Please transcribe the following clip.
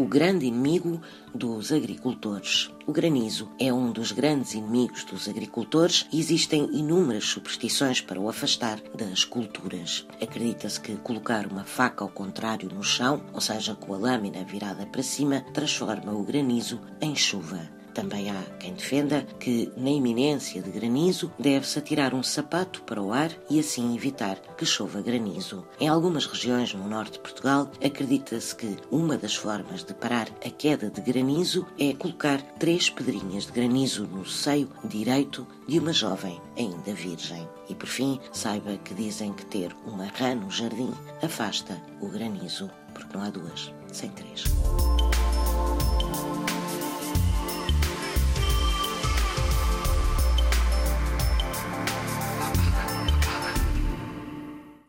o grande inimigo dos agricultores. O granizo é um dos grandes inimigos dos agricultores e existem inúmeras superstições para o afastar das culturas. Acredita-se que colocar uma faca ao contrário no chão, ou seja, com a lâmina virada para cima, transforma o granizo em chuva. Também há quem defenda que, na iminência de granizo, deve-se atirar um sapato para o ar e assim evitar que chova granizo. Em algumas regiões no norte de Portugal, acredita-se que uma das formas de parar a queda de granizo é colocar três pedrinhas de granizo no seio direito de uma jovem ainda virgem. E por fim, saiba que dizem que ter uma rã no jardim afasta o granizo, porque não há duas sem três.